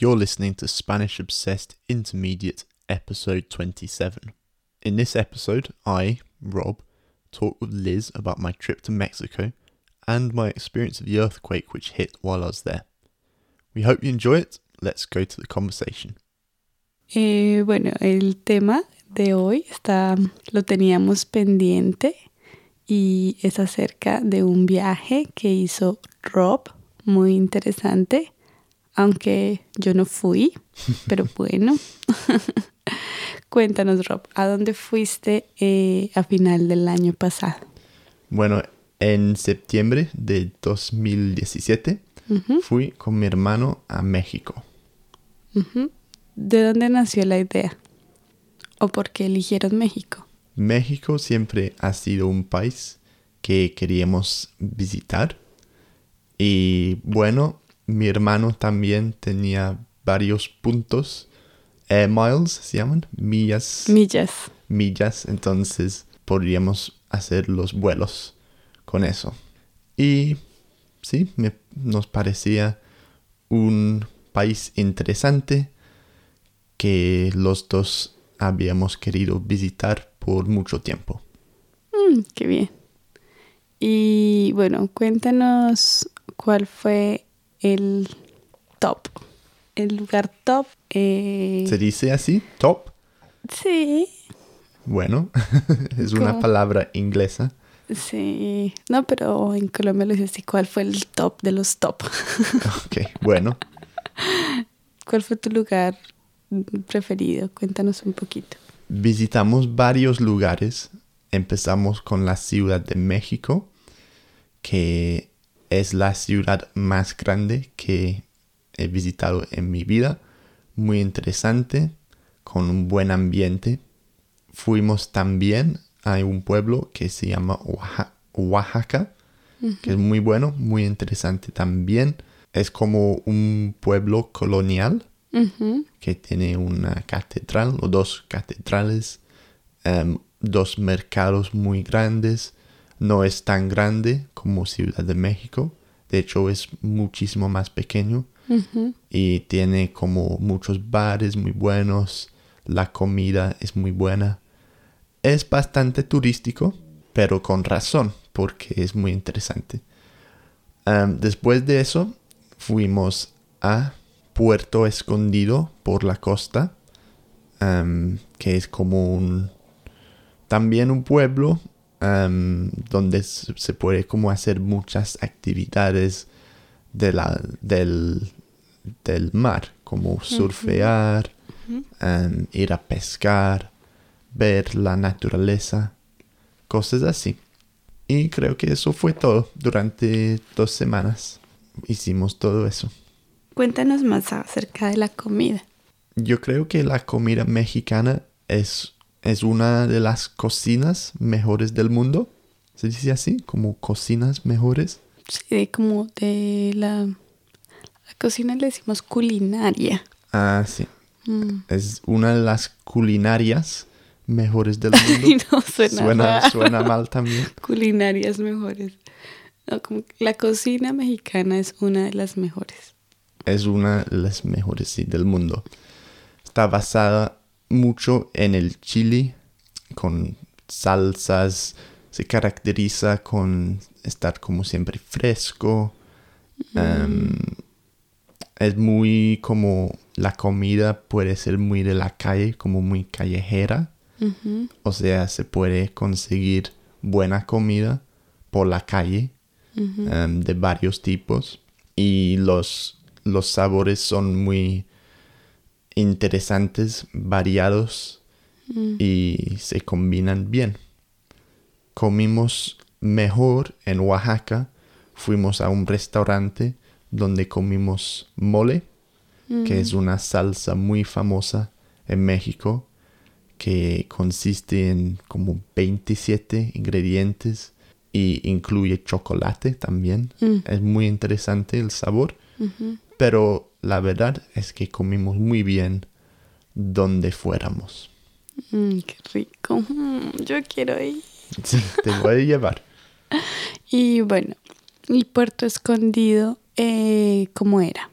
You're listening to Spanish Obsessed Intermediate, episode 27. In this episode, I, Rob, talk with Liz about my trip to Mexico and my experience of the earthquake which hit while I was there. We hope you enjoy it. Let's go to the conversation. Eh, bueno, el tema de hoy está, lo teníamos pendiente y es acerca de un viaje que hizo Rob, muy interesante, aunque yo no fui, pero bueno. Cuéntanos, Rob, ¿a dónde fuiste eh, a final del año pasado? Bueno, en septiembre de 2017 Ujú, fui con mi hermano a México. ¿De dónde nació la idea? ¿O por qué eligieron México? México siempre ha sido un país que queríamos visitar. Y bueno, mi hermano también tenía varios puntos, eh, miles se llaman, millas, Millas. millas, entonces podríamos hacer los vuelos con eso. Y sí, me- nos parecía un país interesante que los dos habíamos querido visitar por mucho tiempo. Mm, qué bien. Y bueno, cuéntanos cuál fue el top, el lugar top. eh, ¿Se dice así? ¿Top? sí, Bueno, es una palabra inglesa. sí. No, pero en Colombia lo dices así. ¿Cuál fue el top de los top? Ok, bueno. ¿Cuál fue tu lugar preferido? Cuéntanos un poquito. Visitamos varios lugares. Empezamos con la Ciudad de México, que es la ciudad más grande que he visitado en mi vida. Muy interesante, con un buen ambiente. Fuimos también a un pueblo que se llama Oaxa- Oaxaca, que es muy bueno, muy interesante también. Es como un pueblo colonial que tiene una catedral o dos catedrales, em, dos mercados muy grandes. No es tan grande como Ciudad de México. De hecho, es muchísimo más pequeño y tiene como muchos bares muy buenos. La comida es muy buena. Es bastante turístico, pero con razón, porque es muy interesante. Después de eso, fuimos a Puerto Escondido por la costa, que es como un... También un pueblo donde se puede como hacer muchas actividades de la, del, del mar, como surfear, ir a pescar, ver la naturaleza, cosas así. Y creo que eso fue todo. Durante dos semanas hicimos todo eso. Cuéntanos más acerca de la comida. Yo creo que la comida mexicana es, es una de las cocinas mejores del mundo. ¿Se dice así? Como cocinas mejores. Sí, de como de la, la cocina le decimos culinaria. Ah, sí. Mm. Es una de las culinarias mejores del mundo. No, suena, suena, suena mal también. Culinarias mejores. No, como que la cocina mexicana es una de las mejores. es una de las mejores sí, del mundo. Está basada mucho en el chili, con salsas, se caracteriza con estar como siempre fresco. Em, es muy como la comida puede ser muy de la calle, como muy callejera. O sea, se puede conseguir buena comida por la calle em, de varios tipos y los, los sabores son muy interesantes, variados Mm. y se combinan bien. Comimos mejor en Oaxaca, fuimos a un restaurante donde comimos mole, que es una salsa muy famosa en México que consiste en como 27 ingredientes y incluye chocolate también. Mm. Es muy interesante el sabor, pero la verdad es que comimos muy bien donde fuéramos. Mm, qué rico. Mm, yo quiero ir. Sí, te voy a llevar. Y bueno, y Puerto Escondido, eh, ¿cómo era?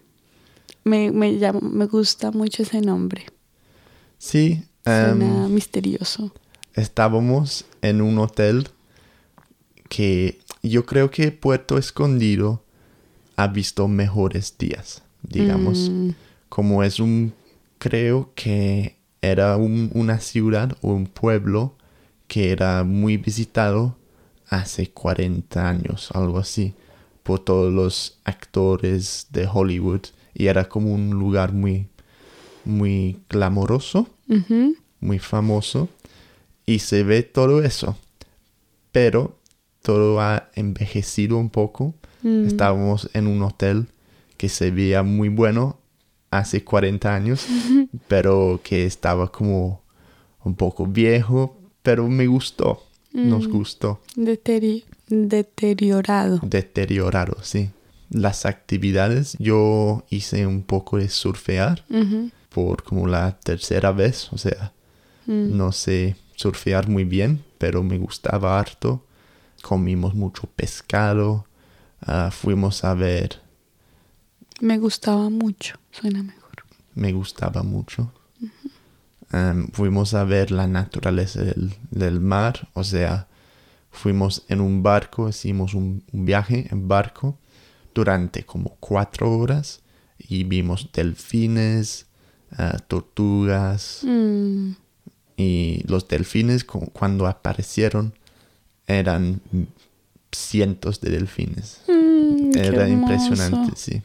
Me, me, me gusta mucho ese nombre. Sí, em, Suena misterioso. estábamos en un hotel que yo creo que Puerto Escondido ha visto mejores días, digamos. Mm, Como es un, creo que era un- una ciudad o un pueblo que era muy visitado hace 40 años, algo así, por todos los actores de Hollywood. Y era como un lugar muy, muy glamoroso ujú. muy famoso y se ve todo eso. Pero todo ha envejecido un poco. Mm. Estábamos en un hotel que se veía muy bueno hace 40 años, pero que estaba como un poco viejo, pero me gustó. Nos Mm. gustó. Deteri- deteriorado. Deteriorado, sí. Las actividades, yo hice un poco de surfear por como la tercera vez, o sea, Mm. No sé surfear muy bien, pero me gustaba harto. Comimos mucho pescado. ah, fuimos a ver. Me gustaba mucho. Suena mejor. Me gustaba mucho. Am, fuimos a ver la naturaleza del, del mar. O sea, fuimos en un barco, hicimos un, un viaje en barco durante como cuatro horas y vimos delfines, ah, tortugas. Mm. Y los delfines cu- cuando aparecieron eran cientos de delfines. Mm, Era impresionante, sí.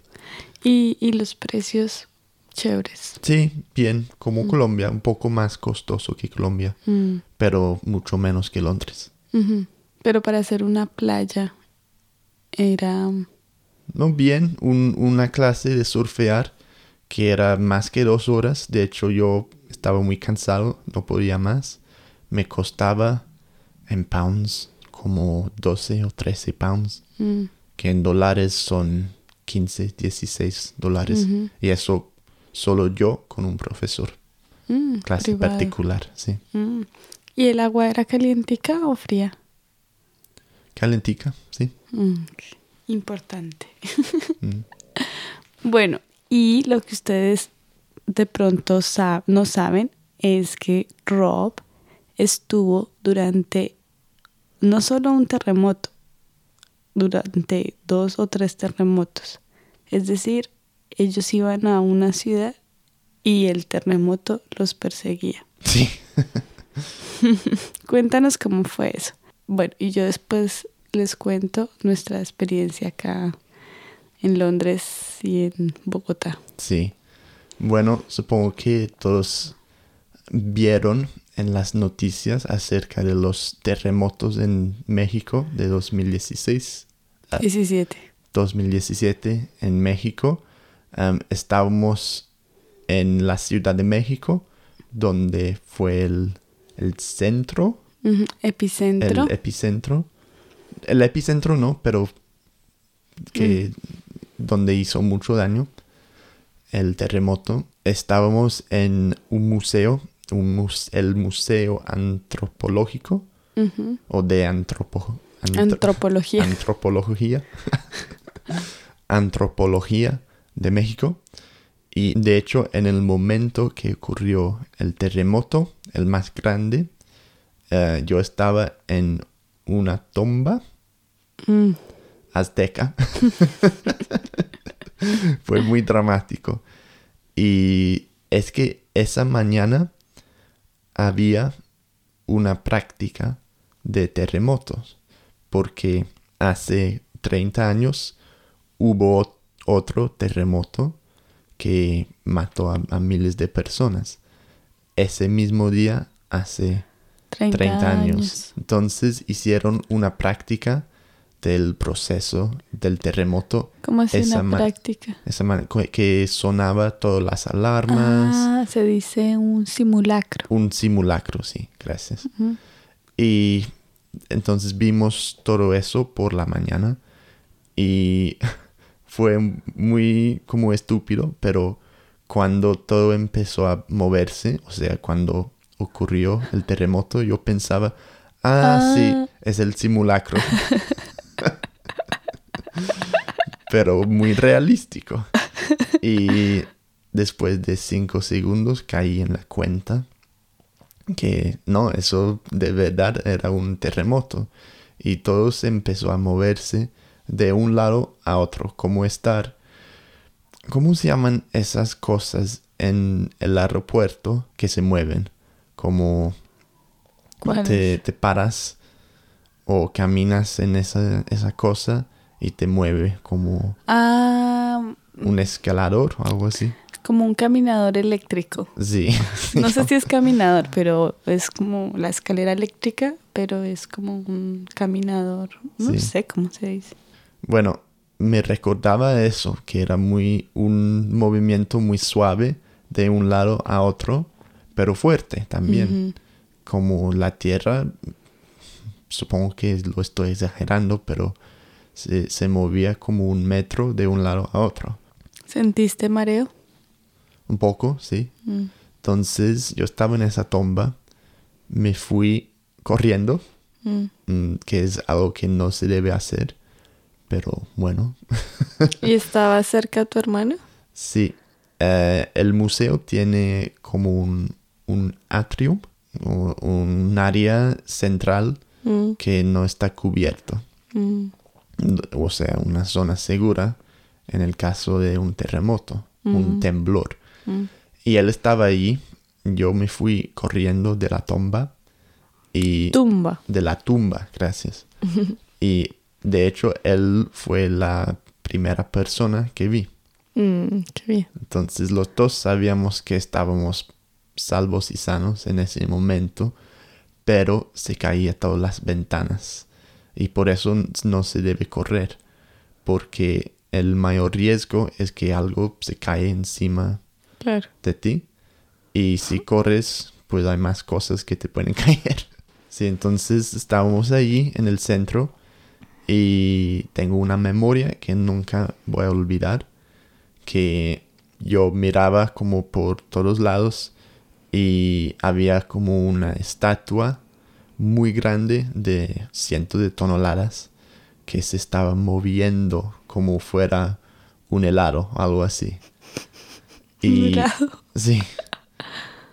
Y, y los precios chéveres. Sí, bien, como Colombia, un poco más costoso que Colombia, Mm. pero mucho menos que Londres. Pero para hacer una playa era... No, bien, un- una clase de surfear que era más que dos horas. De hecho, yo estaba muy cansado, no podía más. Me costaba en pounds como 12 o 13 pounds. mm, que en dólares son 15, 16 dólares. Y eso solo yo con un profesor. mm, Clase privado. particular, sí. Mm. ¿Y el agua era calientica o fría? Calentica, sí. Mm, Importante. Bueno, y lo que ustedes de pronto sa- no saben es que Rob estuvo durante no solo un terremoto, durante dos o tres terremotos. Es decir, ellos iban a una ciudad y el terremoto los perseguía. Sí. Cuéntanos cómo fue eso. Bueno, y yo después les cuento nuestra experiencia acá en Londres y en Bogotá. Sí. Bueno, supongo que todos vieron en las noticias acerca de los terremotos en México de 2016. ah, 17. 2017 en México. Am, estábamos en la Ciudad de México, donde fue el, el centro, Epicentro. el epicentro. El epicentro no, pero que donde hizo mucho daño el terremoto. Estábamos en un museo, un mus- el Museo Antropológico o de antropo, antro- Antropología. antropología. antropología de México. Y de hecho, en el momento que ocurrió el terremoto, el más grande, eh, yo estaba en una tumba Mm, azteca. Fue muy dramático. Y es que esa mañana había una práctica de terremotos, porque hace 30 años hubo ot- otro terremoto que mató a, a miles de personas. Ese mismo día, hace 30, 30 años. años. Entonces hicieron una práctica del proceso del terremoto. ¿Cómo hace Esa una práctica? Esa que- sonaba todas las alarmas. Ah, se dice un simulacro. Un simulacro, sí, gracias. Y entonces vimos todo eso por la mañana y fue muy como estúpido, pero cuando todo empezó a moverse, o sea, cuando ocurrió el terremoto, yo pensaba, ah, Ah. sí, es el simulacro. pero muy realístico. Y después de cinco segundos caí en la cuenta que no, eso de verdad era un terremoto y todo se empezó a moverse de un lado a otro, como estar, ¿cómo se llaman esas cosas en el aeropuerto que se mueven? Como te, te, paras o caminas en esa, esa cosa y te mueve como ah, un escalador o algo así. Como un caminador eléctrico. Sí. No sé si es caminador, pero es como la escalera eléctrica, pero es como un caminador. No sé cómo se dice. Bueno, me recordaba eso, que era muy un movimiento muy suave de un lado a otro, pero fuerte también. Como la tierra, supongo que lo estoy exagerando, pero se, se movía como un metro de un lado a otro. ¿Sentiste mareo? un poco, sí. Mm. Entonces yo estaba en esa tomba, me fui corriendo, mm. Mm, que es algo que no se debe hacer, pero bueno. ¿Y estaba cerca tu hermano? Sí. Eh, el museo tiene como un, un atrio, un área central que no está cubierto. O sea, una zona segura en el caso de un terremoto, un temblor. Mm. Y él estaba ahí. Yo me fui corriendo de la tumba. Y tumba. De la tumba, gracias. y de hecho, él fue la primera persona que vi. Mm, qué bien. Entonces los dos sabíamos que estábamos salvos y sanos en ese momento, pero se caía todas las ventanas. Y por eso no se debe correr, porque el mayor riesgo es que algo se cae encima de ti. Y si corres, pues hay más cosas que te pueden caer. Sí, entonces estábamos allí en el centro y tengo una memoria que nunca voy a olvidar, que yo miraba como por todos lados y había como una estatua muy grande de cientos de toneladas que se estaba moviendo como fuera un helado, algo así. Y, Sí.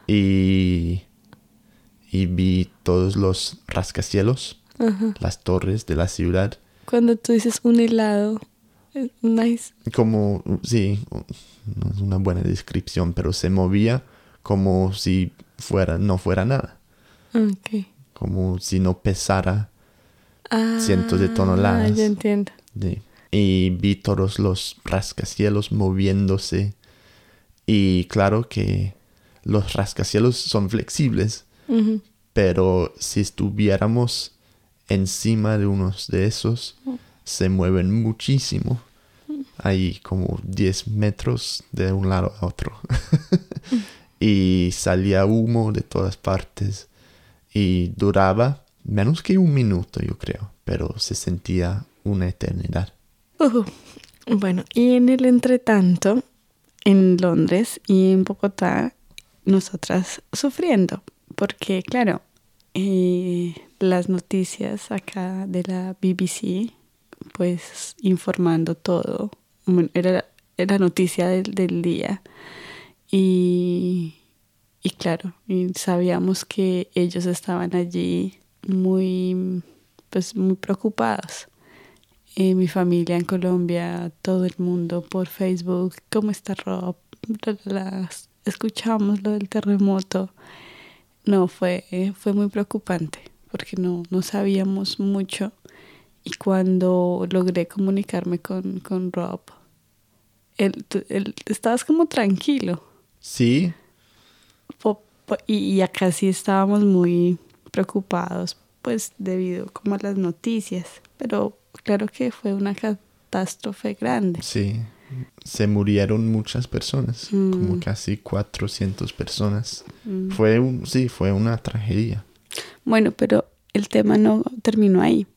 Y, y vi todos los rascacielos, las torres de la ciudad. Cuando tú dices un helado, nice. Como, sí, no es una buena descripción, pero se movía como si fuera, no fuera nada. Okay. Como si no pesara cientos de ah, toneladas. Ya entiendo. Sí. Y vi todos los rascacielos moviéndose y claro que los rascacielos son flexibles, pero si estuviéramos encima de unos de esos, se mueven muchísimo. Hay como 10 metros de un lado a otro. y salía humo de todas partes. Y duraba menos que un minuto, yo creo, pero se sentía una eternidad. Bueno, y en el entretanto, en Londres y en Bogotá, nosotras sufriendo, porque claro, eh, las noticias acá de la BBC, pues informando todo, era, la noticia del, del día. Y, y claro, y sabíamos que ellos estaban allí muy, pues muy preocupados mi familia en Colombia, todo el mundo por Facebook, ¿cómo está Rob? Escuchamos lo del terremoto. No, fue, fue muy preocupante porque no, no sabíamos mucho. Y cuando logré comunicarme con, con Rob, él, él, estabas como tranquilo. Sí. Y, y acá sí estábamos muy preocupados, pues debido como a las noticias. Pero claro que fue una catástrofe grande. Sí, se murieron muchas personas, mm. como casi 400 personas. Mm. Fue un, sí, fue una tragedia. Bueno, pero el tema no terminó ahí.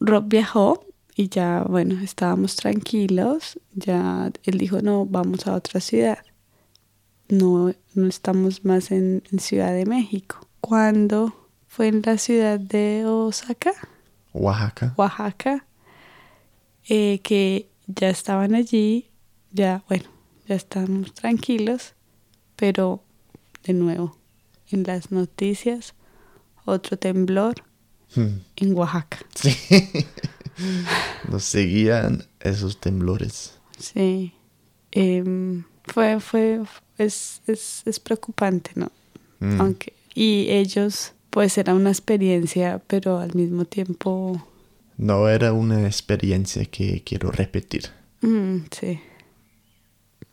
Rob viajó y ya, bueno, estábamos tranquilos. Ya él dijo, no, vamos a otra ciudad. No, no estamos más en, en Ciudad de México. ¿Cuándo fue en la ciudad de Osaka? Oaxaca. Oaxaca, eh, que ya estaban allí, ya, bueno, ya estamos tranquilos, pero de nuevo, en las noticias, otro temblor Hmm. en Oaxaca. Sí. Nos seguían esos temblores. Sí. Em, fue, fue, es, es, es preocupante, ¿no? Mm. Aunque, y ellos, pues era una experiencia, pero al mismo tiempo, No era una experiencia que quiero repetir. mm, sí.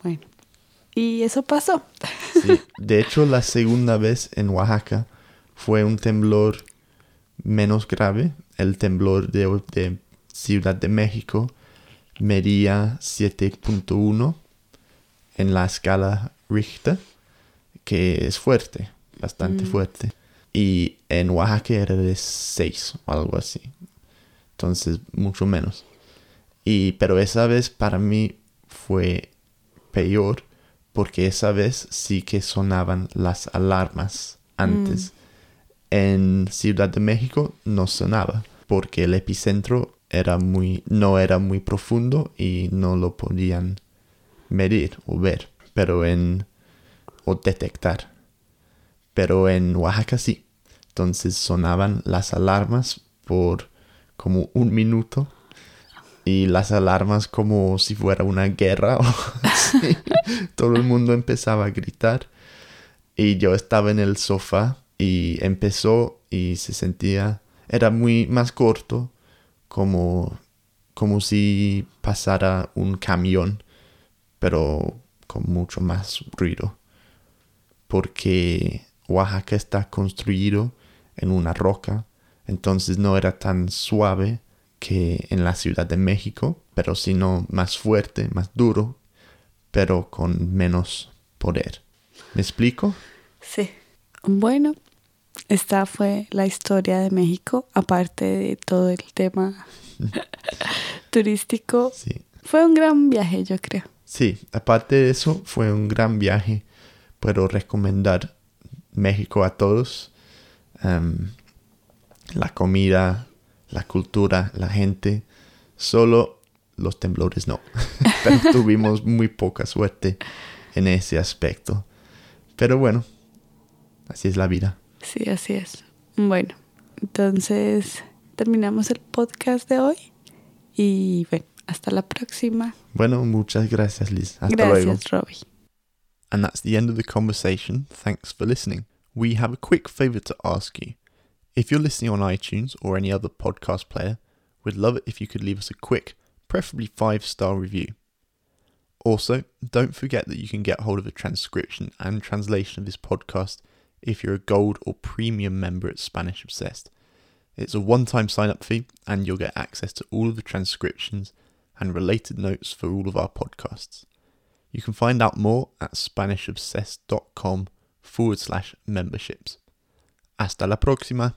Bueno. Y eso pasó. Sí. De hecho, la segunda vez en Oaxaca fue un temblor menos grave. El temblor de, de Ciudad de México medía 7.1 en la escala Richter, que es fuerte, bastante Mm. fuerte. Y en Oaxaca era de 6 o algo así. Entonces, mucho menos. Y, pero esa vez para mí fue peor porque esa vez sí que sonaban las alarmas antes. En Ciudad de México no sonaba porque el epicentro era muy no era muy profundo y no lo podían medir o ver, pero en o detectar. Pero en Oaxaca sí. Entonces sonaban las alarmas por como un minuto y las alarmas como si fuera una guerra. Todo el mundo empezaba a gritar y yo estaba en el sofá y empezó y se sentía era muy más corto como como si pasara un camión pero con mucho más ruido porque Oaxaca está construido en una roca entonces no era tan suave que en la Ciudad de México, pero sino más fuerte, más duro, pero con menos poder. ¿Me explico? Sí. Bueno, esta fue la historia de México, aparte de todo el tema turístico. Sí. Fue un gran viaje, yo creo. Sí, aparte de eso, fue un gran viaje. Puedo recomendar México a todos. Em, la comida, la cultura, la gente. Solo los temblores no. Pero tuvimos muy poca suerte en ese aspecto. Pero bueno, así es la vida. Sí, así es. Bueno, entonces terminamos el podcast de hoy y bueno, hasta la próxima. Bueno, muchas gracias, Liz. Hasta luego. Gracias, Robbie. And that's the end of the conversation. Thanks for listening. We have a quick favour to ask you. If you're listening on iTunes or any other podcast player, we'd love it if you could leave us a quick, preferably five star review. Also, don't forget that you can get hold of a transcription and translation of this podcast if you're a gold or premium member at Spanish Obsessed. It's a one time sign up fee, and you'll get access to all of the transcriptions and related notes for all of our podcasts. You can find out more at SpanishObsessed.com forward slash memberships. Hasta la próxima!